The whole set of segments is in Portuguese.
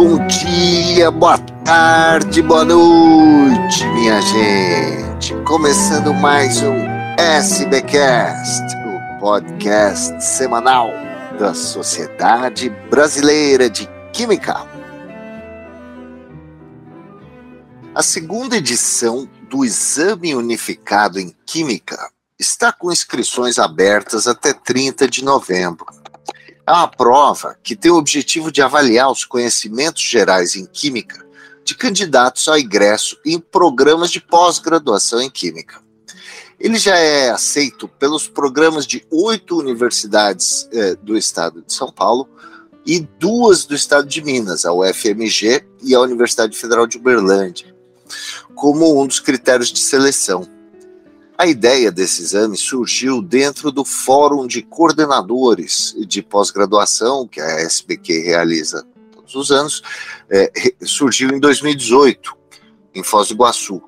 Bom dia, boa tarde, boa noite, minha gente. Começando mais um SBcast, o podcast semanal da Sociedade Brasileira de Química. A segunda edição do Exame Unificado em Química está com inscrições abertas até 30 de novembro. É uma prova que tem o objetivo de avaliar os conhecimentos gerais em Química de candidatos ao ingresso em programas de pós-graduação em Química. Ele já é aceito pelos programas de oito universidades eh, do estado de São Paulo e duas do estado de Minas, a UFMG e a Universidade Federal de Uberlândia, como um dos critérios de seleção. A ideia desse exame surgiu dentro do Fórum de Coordenadores de Pós-Graduação, que a SBQ realiza todos os anos, é, surgiu em 2018, em Foz do Iguaçu,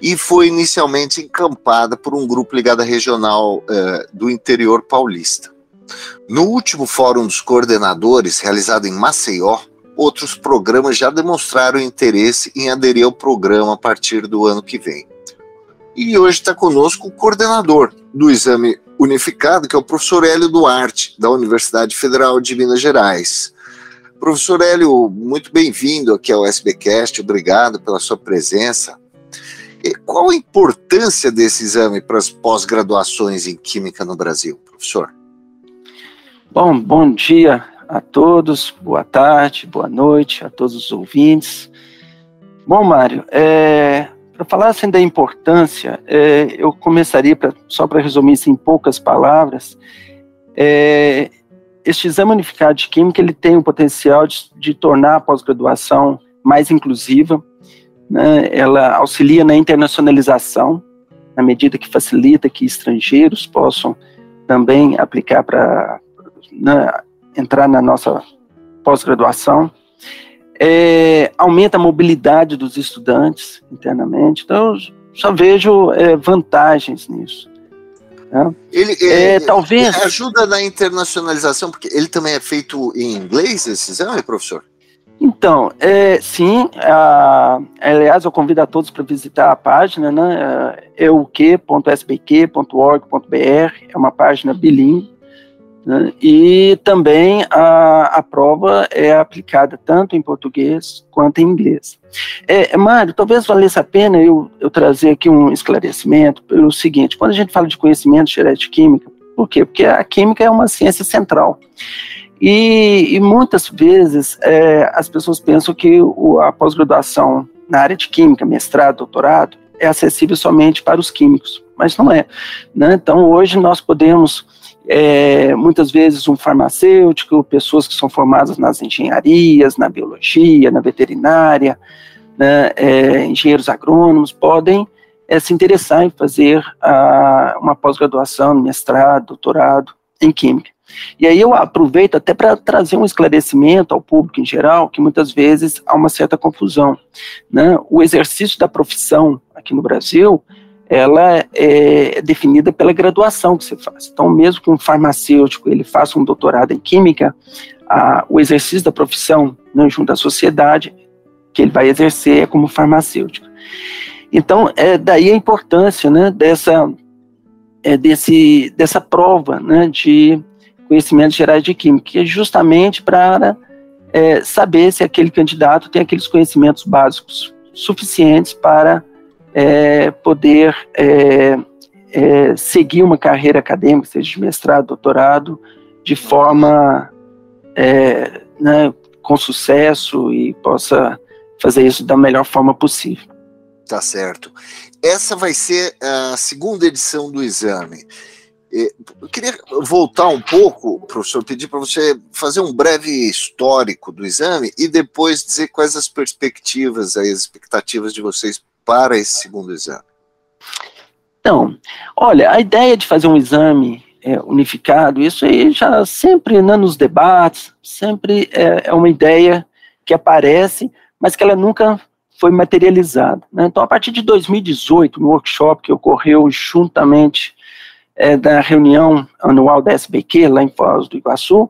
e foi inicialmente encampada por um grupo ligado à regional é, do interior paulista. No último Fórum dos Coordenadores, realizado em Maceió, outros programas já demonstraram interesse em aderir ao programa a partir do ano que vem. E hoje está conosco o coordenador do exame unificado, que é o professor Hélio Duarte, da Universidade Federal de Minas Gerais. Professor Hélio, muito bem-vindo aqui ao SBcast, obrigado pela sua presença. E qual a importância desse exame para as pós-graduações em Química no Brasil, professor? Bom, bom dia a todos, boa tarde, boa noite a todos os ouvintes. Bom, Mário, é, para falar assim da importância, é, eu começaria, pra, só para resumir isso em poucas palavras, é, este exame unificado de química ele tem o potencial de, de tornar a pós-graduação mais inclusiva, né, ela auxilia na internacionalização, na medida que facilita que estrangeiros possam também aplicar para né, entrar na nossa pós-graduação é, aumenta a mobilidade dos estudantes internamente. Então, eu só vejo é, vantagens nisso. Né? Ele, é, talvez ele ajuda na internacionalização, porque ele também é feito em inglês, esse exame, professor? Então, é, sim, a, aliás, eu convido a todos para visitar a página, né, é é uma página bilíngue, né? E também a, a prova é aplicada tanto em português quanto em inglês. É, é, Mário, talvez valesse a pena eu, eu trazer aqui um esclarecimento pelo seguinte: quando a gente fala de conhecimento geral de química, por quê? Porque a química é uma ciência central. E, e muitas vezes é, as pessoas pensam que o, a pós-graduação na área de química, mestrado, doutorado, é acessível somente para os químicos, mas não é. Né? Então, hoje nós podemos é, muitas vezes um farmacêutico, pessoas que são formadas nas engenharias, na biologia, na veterinária, né, é, engenheiros agrônomos, podem é, se interessar em fazer a, uma pós-graduação, mestrado, doutorado em química. E aí eu aproveito até para trazer um esclarecimento ao público em geral, que muitas vezes há uma certa confusão. Né? O exercício da profissão aqui no Brasil, ela é definida pela graduação que você faz. Então, mesmo que um farmacêutico ele faça um doutorado em química, a, o exercício da profissão né, junto à sociedade que ele vai exercer é como farmacêutico. Então, é daí a importância né, dessa, é, desse, dessa prova né, de conhecimentos gerais de química, que é justamente para é, saber se aquele candidato tem aqueles conhecimentos básicos suficientes para é, poder é, é, seguir uma carreira acadêmica, seja de mestrado, doutorado, de forma é, né, com sucesso e possa fazer isso da melhor forma possível. Tá certo. Essa vai ser a segunda edição do exame. Eu queria voltar um pouco, professor, pedir para você fazer um breve histórico do exame e depois dizer quais as perspectivas, as expectativas de vocês para esse segundo exame? Então, olha, a ideia de fazer um exame é, unificado, isso aí já sempre né, nos debates, sempre é, é, uma ideia que aparece, mas que ela nunca foi materializada. Né? Então, a partir de 2018, no workshop que ocorreu juntamente é, da reunião anual da SBQ, lá em Foz do Iguaçu,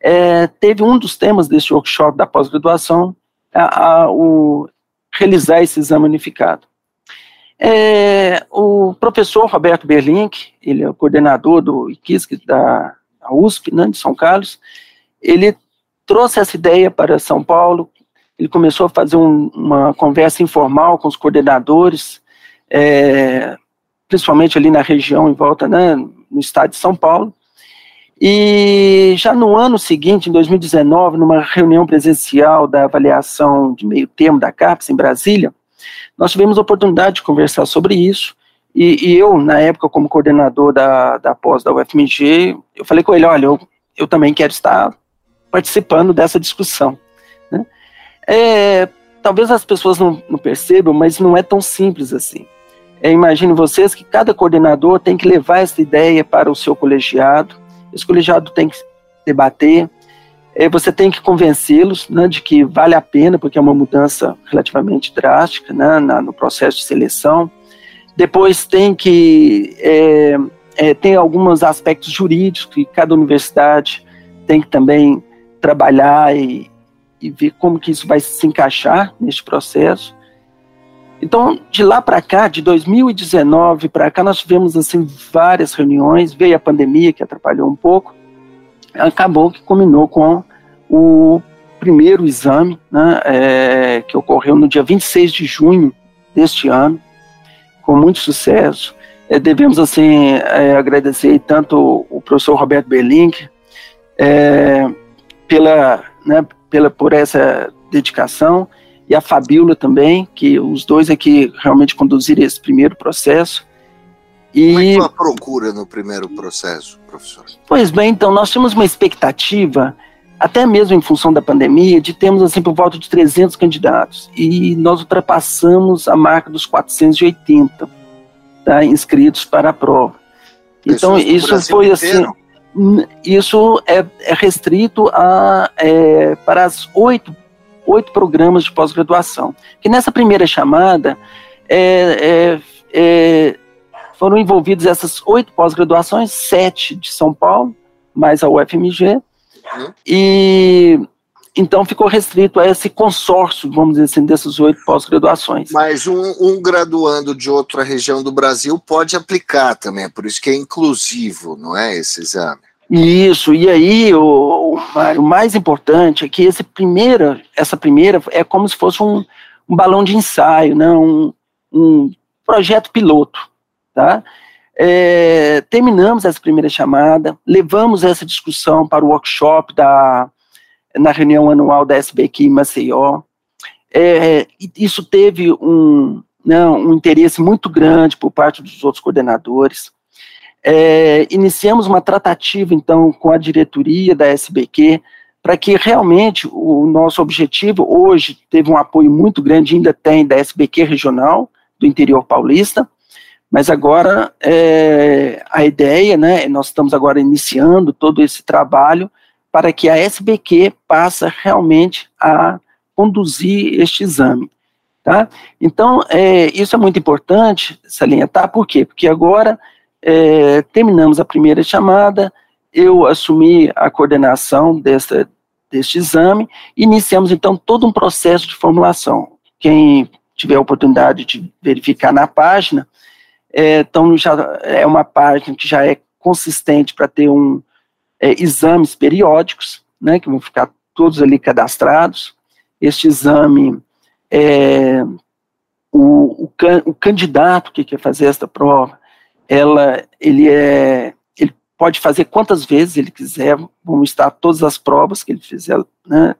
é, teve um dos temas desse workshop da pós-graduação a, a o, realizar esse exame unificado. É, o professor Roberto Berlink, ele é o coordenador do IQISC da USP, né, de São Carlos, ele trouxe essa ideia para São Paulo, ele começou a fazer um, uma conversa informal com os coordenadores, é, principalmente ali na região em volta, né, no estado de São Paulo, e já no ano seguinte, em 2019, numa reunião presencial da avaliação de meio termo da CAPES em Brasília, nós tivemos a oportunidade de conversar sobre isso, e, e eu, na época, como coordenador da, da pós da UFMG, eu falei com ele, olha, eu, eu também quero estar participando dessa discussão. Né? É, talvez as pessoas não, não, percebam, mas não é tão simples assim. É, imagine vocês que cada coordenador tem que levar essa ideia para o seu colegiado, esse colegiado tem que debater, é, você tem que convencê-los né, de que vale a pena, porque é uma mudança relativamente drástica né, na, no processo de seleção. Depois tem que é, é, tem alguns aspectos jurídicos que cada universidade tem que também trabalhar e, e ver como que isso vai se encaixar neste processo. Então, de lá para cá, de 2019 para cá, nós tivemos assim várias reuniões, veio a pandemia que atrapalhou um pouco, acabou que combinou com o primeiro exame, né, é, que ocorreu no dia 26 de junho deste ano, com muito sucesso. É, devemos, assim, é, agradecer tanto o professor Roberto Berlink é, pela, né, pela, por essa dedicação, e a Fabíola também, que os dois aqui realmente conduziram esse primeiro processo. E... Como é que foi a procura no primeiro processo, professor? Pois bem, então, nós tínhamos uma expectativa, até mesmo em função da pandemia, de termos, assim, por volta de 300 candidatos. E nós ultrapassamos a marca dos 480 tá, inscritos para a prova. Então, isso foi, assim, isso é, é restrito a, é, para as oito, oito programas de pós-graduação. Que nessa primeira chamada, é, é, é foram envolvidos essas oito pós-graduações, sete de São Paulo, mais a UFMG, uhum. e então ficou restrito a esse consórcio, vamos dizer assim, dessas oito pós-graduações. Mas um, um, graduando de outra região do Brasil pode aplicar também, por isso que é inclusivo, não é, esse exame? Isso, e aí o, o, mais importante é que esse primeira, essa primeira é como se fosse um, um balão de ensaio, né, um, um projeto piloto tá? É, terminamos essa primeira chamada, levamos essa discussão para o workshop da, na reunião anual da SBQ em Maceió. É, isso teve um, não, né, um interesse muito grande por parte dos outros coordenadores. É, iniciamos uma tratativa, então, com a diretoria da SBQ, para que realmente o nosso objetivo, hoje, teve um apoio muito grande, ainda tem, da SBQ regional, do interior paulista, mas agora é, a ideia, né, nós estamos agora iniciando todo esse trabalho para que a SBQ passe realmente a conduzir este exame. Tá? Então, é, isso é muito importante salientar, por quê? Porque agora é, terminamos a primeira chamada, eu assumi a coordenação dessa, deste exame, iniciamos então todo um processo de formulação. Quem tiver a oportunidade de verificar na página, é, então já é uma página que já é consistente para ter um é, exames periódicos, né, que vão ficar todos ali cadastrados. Este exame, é, o, o, o, candidato que quer fazer esta prova, ela, ele é, ele pode fazer quantas vezes ele quiser, vão estar todas as provas que ele fizer, né,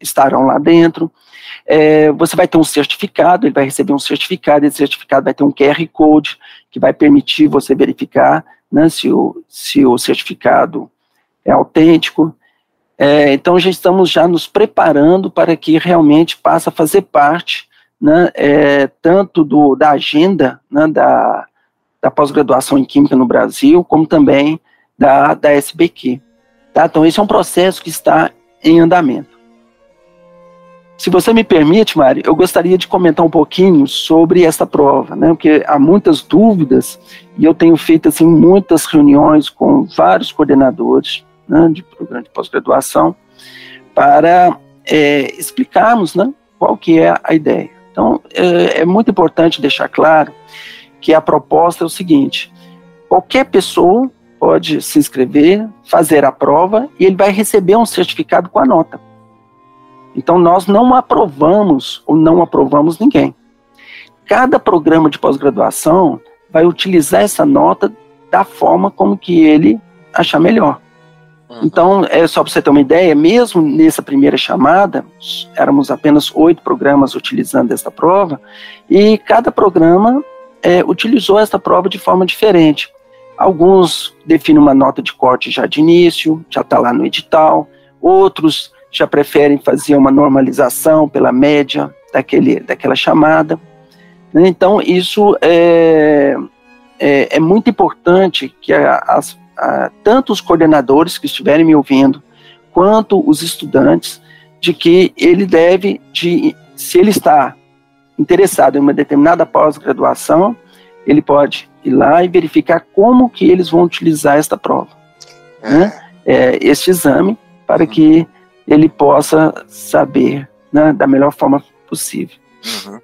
estarão lá dentro. É, você vai ter um certificado, ele vai receber um certificado, esse certificado vai ter um QR Code que vai permitir você verificar né, se, o, se o certificado é autêntico. É, então já estamos já nos preparando para que realmente passe a fazer parte né, é, tanto do, da agenda né, da, da pós-graduação em Química no Brasil, como também da, da SBQ. Tá? Então esse é um processo que está em andamento. Se você me permite, Mari, eu gostaria de comentar um pouquinho sobre essa prova, né? Porque há muitas dúvidas e eu tenho feito assim muitas reuniões com vários coordenadores né, de programa de pós-graduação para é, explicarmos né, qual que é a ideia. Então, é, é muito importante deixar claro que a proposta é o seguinte: qualquer pessoa pode se inscrever, fazer a prova e ele vai receber um certificado com a nota. Então, nós não aprovamos ou não aprovamos ninguém. Cada programa de pós-graduação vai utilizar essa nota da forma como que ele achar melhor. Uhum. Então, é só para você ter uma ideia, mesmo nessa primeira chamada, éramos apenas oito programas utilizando esta prova, e cada programa é, utilizou esta prova de forma diferente. Alguns definem uma nota de corte já de início, já está lá no edital, outros já preferem fazer uma normalização pela média daquele, daquela chamada. Né? Então, isso é, é, é muito importante que a, as, a, tanto os coordenadores que estiverem me ouvindo, quanto os estudantes, de que ele deve, de, se ele está interessado em uma determinada pós-graduação, ele pode ir lá e verificar como que eles vão utilizar esta prova, é. né? é, este exame, para que ele possa saber né, da melhor forma possível. Uhum.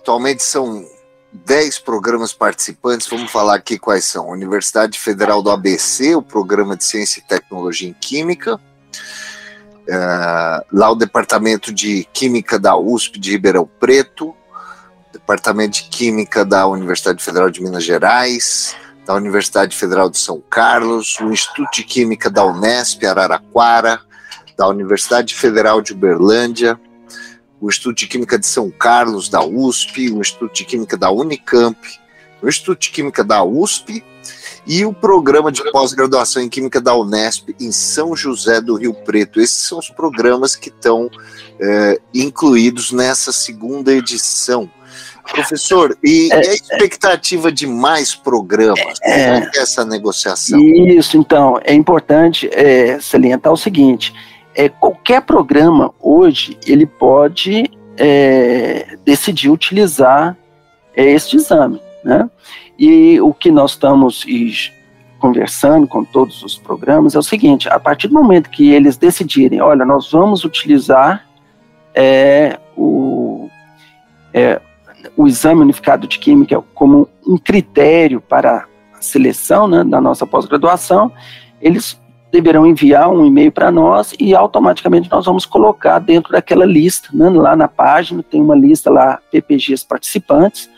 Atualmente são 10 programas participantes, vamos falar aqui quais são. Universidade Federal do ABC, o programa de Ciência e Tecnologia em Química, uh, lá o Departamento de Química da USP de Ribeirão Preto, Departamento de Química da Universidade Federal de Minas Gerais, da Universidade Federal de São Carlos, o Instituto de Química da Unesp, Araraquara, da Universidade Federal de Uberlândia, o Instituto de Química de São Carlos, da USP, o Instituto de Química da Unicamp, o Instituto de Química da USP e o Programa de Pós-Graduação em Química da Unesp em São José do Rio Preto. Esses são os programas que estão é, incluídos nessa segunda edição. Professor, e, é, a expectativa de mais programas? É, Como é essa negociação? Isso, então, é importante é, salientar o seguinte: é, qualquer programa hoje ele pode é, decidir utilizar é, este exame, né? E o que nós estamos conversando com todos os programas é o seguinte: a partir do momento que eles decidirem, olha, nós vamos utilizar é, o, é, o exame unificado de química como um critério para a seleção né, da nossa pós-graduação, eles deverão enviar um e-mail para nós e automaticamente nós vamos colocar dentro daquela lista, né, lá na página tem uma lista lá, PPGs participantes,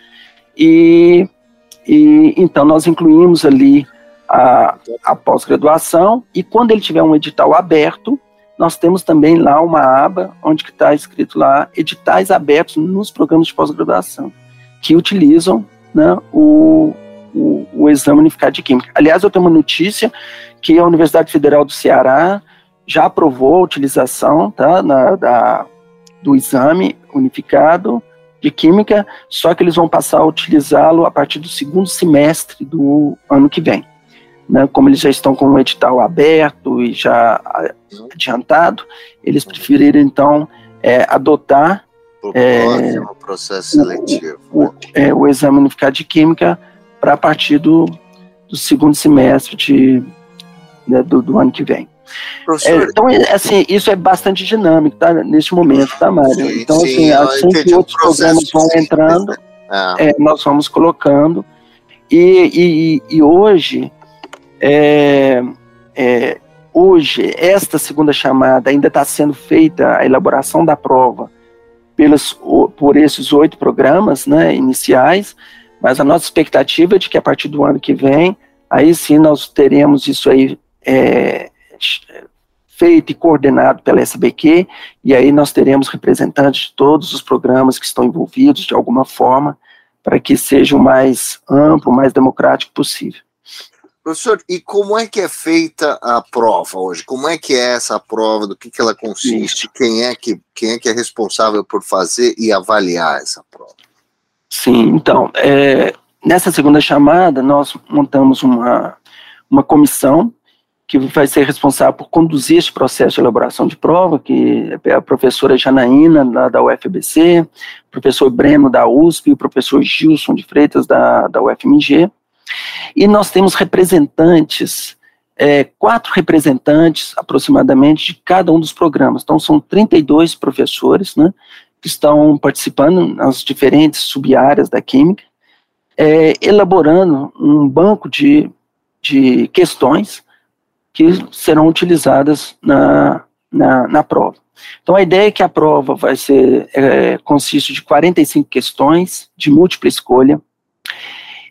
e, e então nós incluímos ali a, a pós-graduação e quando ele tiver um edital aberto, nós temos também lá uma aba onde está escrito lá editais abertos nos programas de pós-graduação que utilizam né, o, o, o, exame unificado de química. Aliás, eu tenho uma notícia que a Universidade Federal do Ceará já aprovou a utilização tá, na, da, do exame unificado de química, só que eles vão passar a utilizá-lo a partir do segundo semestre do ano que vem. Né, como eles já estão com o edital aberto e já adiantado, eles preferiram então é, adotar é, o processo seletivo. O, o, é, o exame unificado de química para a partir do, do segundo semestre de né, do, do, ano que vem. É, então, é, assim, isso é bastante dinâmico, tá? Neste momento, tá, Mário? Sim, então, assim, assim que outros programas vão entrando, é. é. nós vamos colocando. E, e, e hoje, é, é, hoje, esta segunda chamada ainda está sendo feita a elaboração da prova pelos, por esses oito programas né, iniciais, mas a nossa expectativa é de que a partir do ano que vem, aí sim nós teremos isso aí é, feito e coordenado pela SBQ, e aí nós teremos representantes de todos os programas que estão envolvidos de alguma forma, para que seja o mais amplo, o mais democrático possível. Professor, e como é que é feita a prova hoje? Como é que é essa prova? Do que, que ela consiste? Quem é que, quem é que é responsável por fazer e avaliar essa prova? Sim, então, é, nessa segunda chamada, nós montamos uma, uma comissão que vai ser responsável por conduzir este processo de elaboração de prova, que é a professora Janaína, da, da UFBC, o professor Breno, da USP, e o professor Gilson de Freitas, da, da UFMG. E nós temos representantes é, quatro representantes, aproximadamente, de cada um dos programas. Então, são 32 professores, né, que estão participando nas diferentes subáreas da Química, é, elaborando um banco de, de questões que serão utilizadas na, na, na prova. Então, a ideia é que a prova vai ser, é, consiste de 45 questões de múltipla escolha,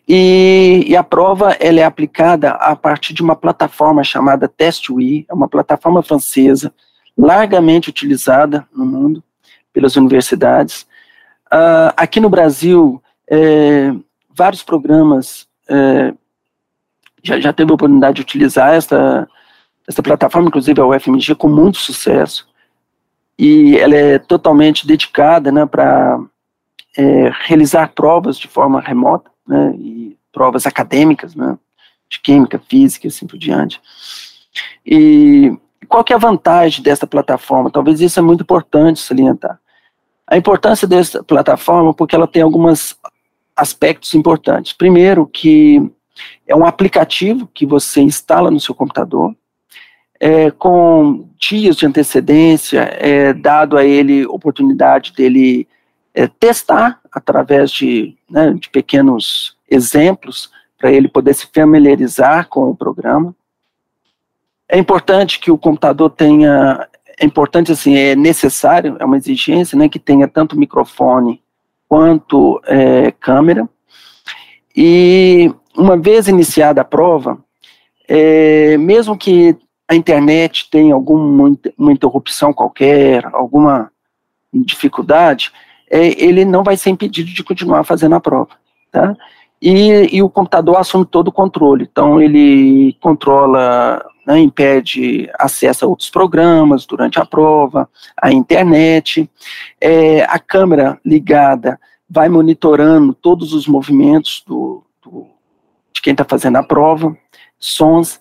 e, e, a prova ela é aplicada a partir de uma plataforma chamada TestWe, é uma plataforma francesa, largamente utilizada no mundo pelas universidades. Uh, aqui no Brasil, é, vários programas é, já, já teve a oportunidade de utilizar essa, essa plataforma, inclusive a UFMG, com muito sucesso. E ela é totalmente dedicada né, para é, realizar provas de forma remota né, e provas acadêmicas, né, de química, física e assim por diante. E qual que é a vantagem dessa plataforma? Talvez isso é muito importante salientar. A importância dessa plataforma porque ela tem alguns aspectos importantes. Primeiro, que é um aplicativo que você instala no seu computador, é, com dias de antecedência, é dado a ele oportunidade dele é, testar através de, né, de pequenos exemplos para ele poder se familiarizar com o programa. É importante que o computador tenha, é importante assim, é necessário, é uma exigência, né, que tenha tanto microfone quanto é, câmera. E uma vez iniciada a prova, é, mesmo que a internet tenha alguma uma interrupção qualquer, alguma dificuldade, é, ele não vai ser impedido de continuar fazendo a prova, tá? E, e o computador assume todo o controle, então ele controla, né, impede acesso a outros programas durante a prova, a internet, é, a câmera ligada vai monitorando todos os movimentos do, do de quem está fazendo a prova, sons,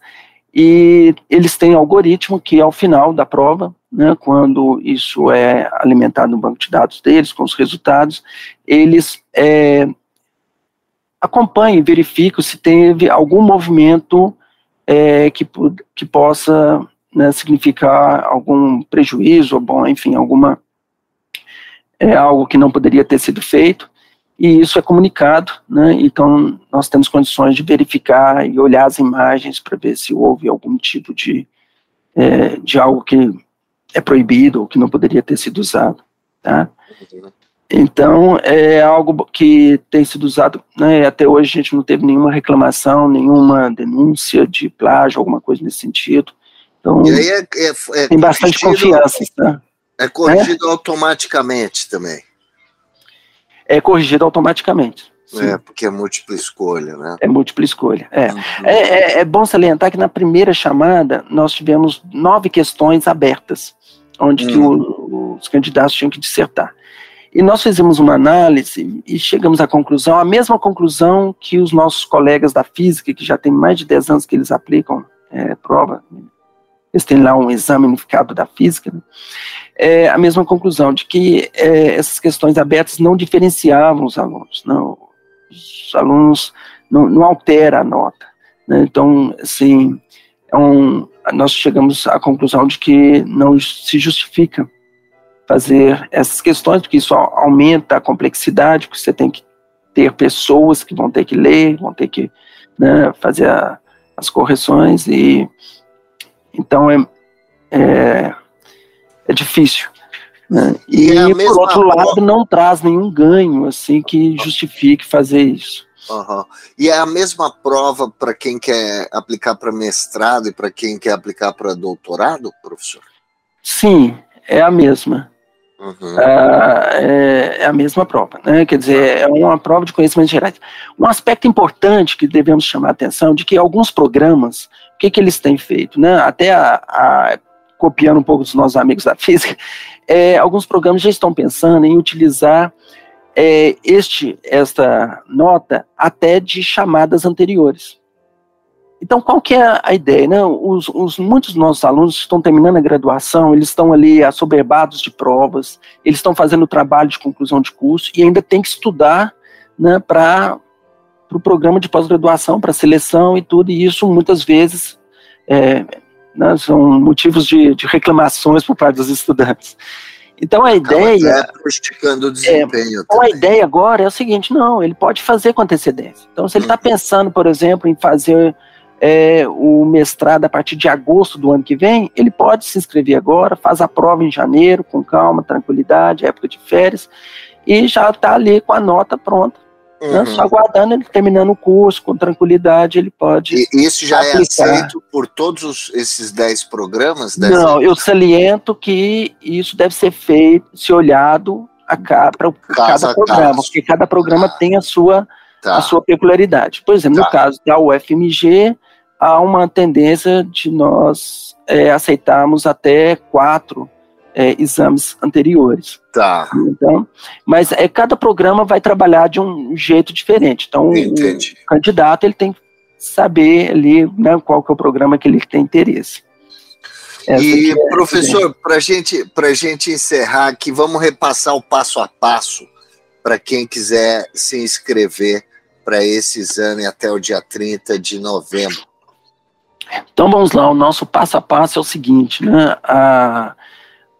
e eles têm algoritmo que ao final da prova, né, quando isso é alimentado no banco de dados deles, com os resultados, eles é, acompanham e verificam se teve algum movimento é, que, que possa né, significar algum prejuízo, ou bom, enfim, alguma é algo que não poderia ter sido feito, e isso é comunicado, né? Então nós temos condições de verificar e olhar as imagens para ver se houve algum tipo de é, de algo que é proibido ou que não poderia ter sido usado, tá? Então é algo que tem sido usado, né? Até hoje a gente não teve nenhuma reclamação, nenhuma denúncia de plágio, alguma coisa nesse sentido. Então é, é, é, tem bastante confiança, tá? É corrigido automaticamente também é corrigido automaticamente. Sim. É, porque é múltipla escolha, né? É múltipla escolha, é. Uhum. é. É, é. bom salientar que na primeira chamada nós tivemos nove questões abertas, onde uhum. que o, os candidatos tinham que dissertar. E nós fizemos uma análise e chegamos à conclusão, a mesma conclusão que os nossos colegas da física, que já tem mais de 10 anos que eles aplicam é, prova, eles têm lá um exame unificado da física, né? é, a mesma conclusão, de que é, essas questões abertas não diferenciavam os alunos, não, os alunos não, não altera a nota. Né? Então, assim, é um, nós chegamos à conclusão de que não se justifica fazer essas questões, porque isso aumenta a complexidade, porque você tem que ter pessoas que vão ter que ler, vão ter que né, fazer a, as correções, e então é, é é difícil. Né? E, e é por outro lado, não traz nenhum ganho assim que justifique fazer isso. Uhum. E é a mesma prova para quem quer aplicar para mestrado e para quem quer aplicar para doutorado, professor? Sim, é a mesma. Uhum. É, é, a mesma prova, né? Quer dizer, é uma prova de conhecimentos gerais. Um aspecto importante que devemos chamar a atenção de que alguns programas, o que, que eles têm feito, né? Até a, a copiando um pouco dos nossos amigos da física, é, alguns programas já estão pensando em utilizar é, este, esta nota até de chamadas anteriores. Então, qual que é a ideia? Né? Os, os, muitos dos nossos alunos estão terminando a graduação, eles estão ali assoberbados de provas, eles estão fazendo trabalho de conclusão de curso e ainda tem que estudar né, para o pro programa de pós-graduação, para seleção e tudo, e isso muitas vezes é, né, são motivos de, de, reclamações por parte dos estudantes. Então a ideia. Esticando o desempenho. É, então a ideia agora é o seguinte: não, ele pode fazer com antecedência. Então, se ele está uhum. pensando, por exemplo, em fazer é, o mestrado a partir de agosto do ano que vem, ele pode se inscrever agora, faz a prova em janeiro, com calma, tranquilidade, época de férias, e já está ali com a nota pronta né? Uhum. Né? Só aguardando ele terminando o curso com tranquilidade, ele pode. E isso já é aplicar. é aceito por todos os, esses 10 programas? Não, eu saliento que isso deve ser feito, se olhado para cada programa, caso. porque cada programa tá. tem a sua, tá. a sua peculiaridade. Por exemplo, tá. no caso da UFMG, há uma tendência de nós é, aceitarmos até quatro é, exames anteriores. Tá. Então, mas é, cada programa vai trabalhar de um jeito diferente. Então, Entendi. o candidato ele tem que saber ali né, qual que é o programa que ele tem interesse. Essa e, é professor, para gente, a gente encerrar aqui, vamos repassar o passo a passo para quem quiser se inscrever para esse exame até o dia 30 de novembro. Então vamos lá, o nosso passo a passo é o seguinte, né? A,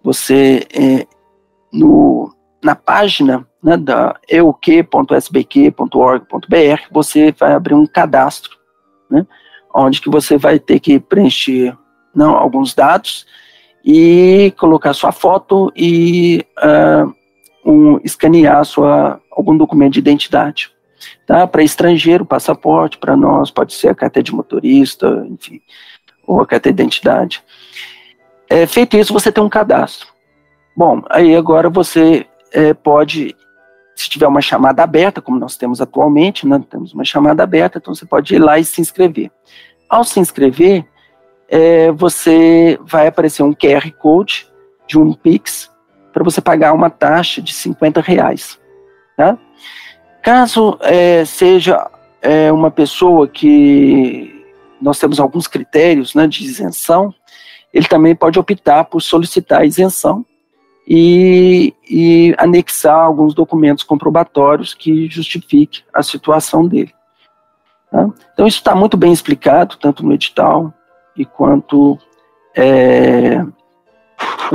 você é, no, na página né, da euk.sbq.org.br, você vai abrir um cadastro, né, onde que você vai ter que preencher não, alguns dados e colocar sua foto e uh, um, escanear sua, algum documento de identidade. Tá? Para estrangeiro, passaporte, para nós pode ser a carteira de motorista, enfim, ou a carteira de identidade. É, feito isso, você tem um cadastro. Bom, aí agora você é, pode, se tiver uma chamada aberta, como nós temos atualmente, né, temos uma chamada aberta, então você pode ir lá e se inscrever. Ao se inscrever, é, você vai aparecer um QR Code de um Pix para você pagar uma taxa de 50 reais. Tá? Caso é, seja é, uma pessoa que nós temos alguns critérios né, de isenção, ele também pode optar por solicitar a isenção e, e anexar alguns documentos comprobatórios que justifiquem a situação dele. Tá? Então, isso está muito bem explicado, tanto no edital e quanto é,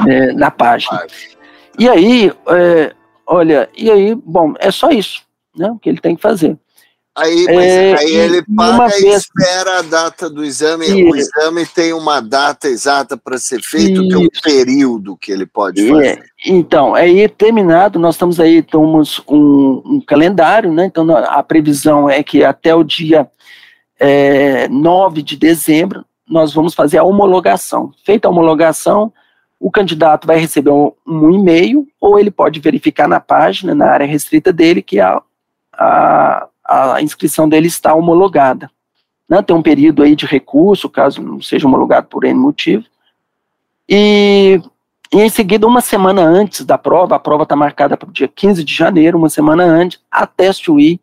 é, na página. E aí, é, olha, e aí, bom, é só isso né, o que ele tem que fazer. Aí, é, aí ele paga e vez... espera a data do exame. E... O exame tem uma data exata para ser feito, é um período que ele pode fazer. Então, aí terminado, nós estamos aí, temos um, um, calendário, né? Então a previsão é que até o dia é, 9 de dezembro nós vamos fazer a homologação. Feita a homologação, o candidato vai receber um, um e-mail, ou ele pode verificar na página, na área restrita dele, que a, a a inscrição dele está homologada. Né? Tem um período aí de recurso, caso não seja homologado por N motivo. E, e em seguida, uma semana antes da prova, a prova está marcada para o dia 15 de janeiro, uma semana antes, a Teste UI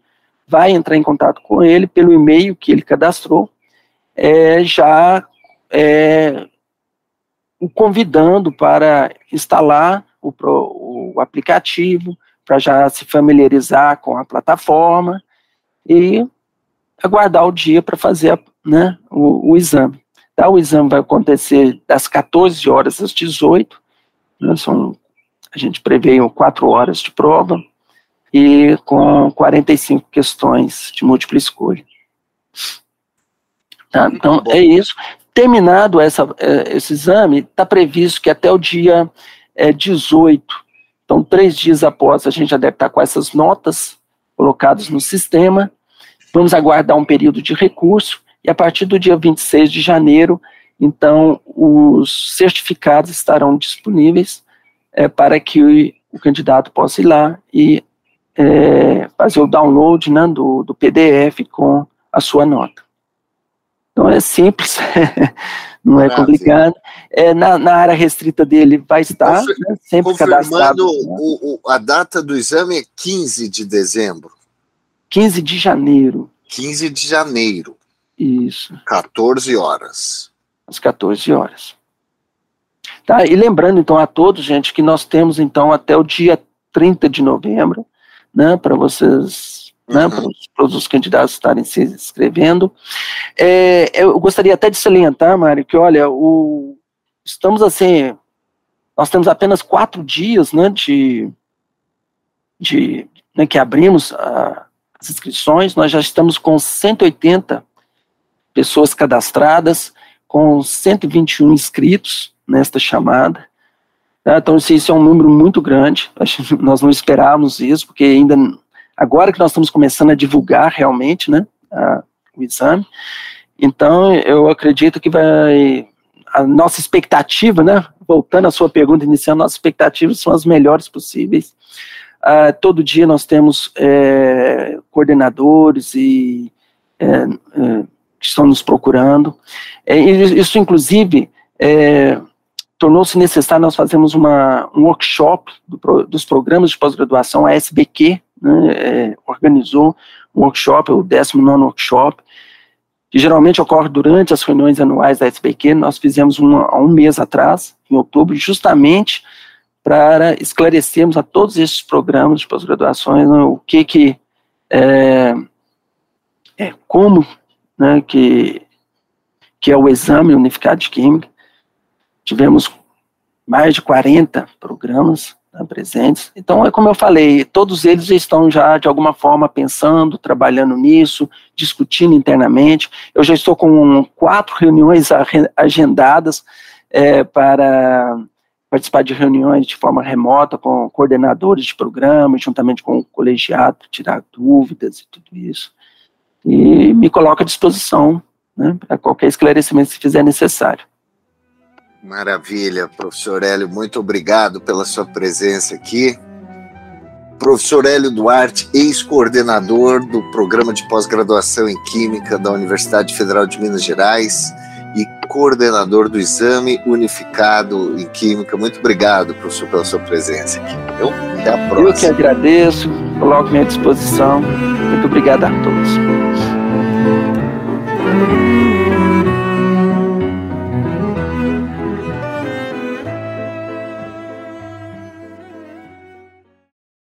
vai entrar em contato com ele pelo e-mail que ele cadastrou, é, já é, o convidando para instalar o, o aplicativo, para já se familiarizar com a plataforma e aguardar o dia para fazer né, o, o, exame. Tá? O exame vai acontecer das 14 horas às 18, né, são, a gente prevê 4 horas de prova, e com 45 questões de múltipla escolha. Tá? Então, é isso. Terminado essa, é, esse exame, está previsto que até o dia é, 18, então três dias após, a gente já deve estar com essas notas colocadas no sistema, Vamos aguardar um período de recurso e a partir do dia 26 de janeiro, então, os certificados estarão disponíveis é, para que o, o, candidato possa ir lá e é, fazer o download né, do, do PDF com a sua nota. Então é simples, não é complicado. É, na, na, área restrita dele vai estar né, sempre cadastrado. Né? O, o, a data do exame é 15 de dezembro. 15 de janeiro. 15 de janeiro. Isso. 14 horas. Às 14 horas. Tá, e lembrando então a todos, gente, que nós temos então até o dia 30 de novembro, né, para vocês né, uhum. para os candidatos estarem se inscrevendo. É, eu gostaria até de salientar, Mário, que olha, o, estamos assim, nós temos apenas quatro dias, né, de, de né, que abrimos a, as inscrições, nós já estamos com 180 pessoas cadastradas, com 121 inscritos nesta chamada. Tá? Então, isso é um número muito grande. Nós não esperávamos isso, porque ainda agora que nós estamos começando a divulgar realmente né, a, o exame. Então, eu acredito que vai. A nossa expectativa, né? Voltando à sua pergunta inicial, nossas expectativas são as melhores possíveis. Uh, todo dia nós temos é, coordenadores e é, é, que estão nos procurando. É, isso, inclusive, é, tornou-se necessário nós fazermos uma, um workshop do, dos programas de pós-graduação, a SBQ né, é, organizou um workshop, o 19 workshop, que geralmente ocorre durante as reuniões anuais da SBQ, nós fizemos uma, há um mês atrás, em outubro, justamente para esclarecermos a todos esses programas de pós-graduações né, o que que, é, é como né, que, que é o exame unificado de química, tivemos mais de 40 programas presentes. Então, é como eu falei, todos eles estão já, de alguma forma, pensando, trabalhando nisso, discutindo internamente. Eu já estou com quatro reuniões agendadas é, para participar de reuniões de forma remota com coordenadores de programa, juntamente com o colegiado, tirar dúvidas e tudo isso. E me coloco à disposição né, para qualquer esclarecimento se fizer necessário. Maravilha, professor Hélio, muito obrigado pela sua presença aqui. Professor Hélio Duarte, ex-coordenador do programa de pós-graduação em Química da Universidade Federal de Minas Gerais e coordenador do Exame Unificado em Química. Muito obrigado, professor, pela sua presença aqui. Eu, até a próxima. Eu que agradeço, coloco-me à disposição. Muito obrigado a todos.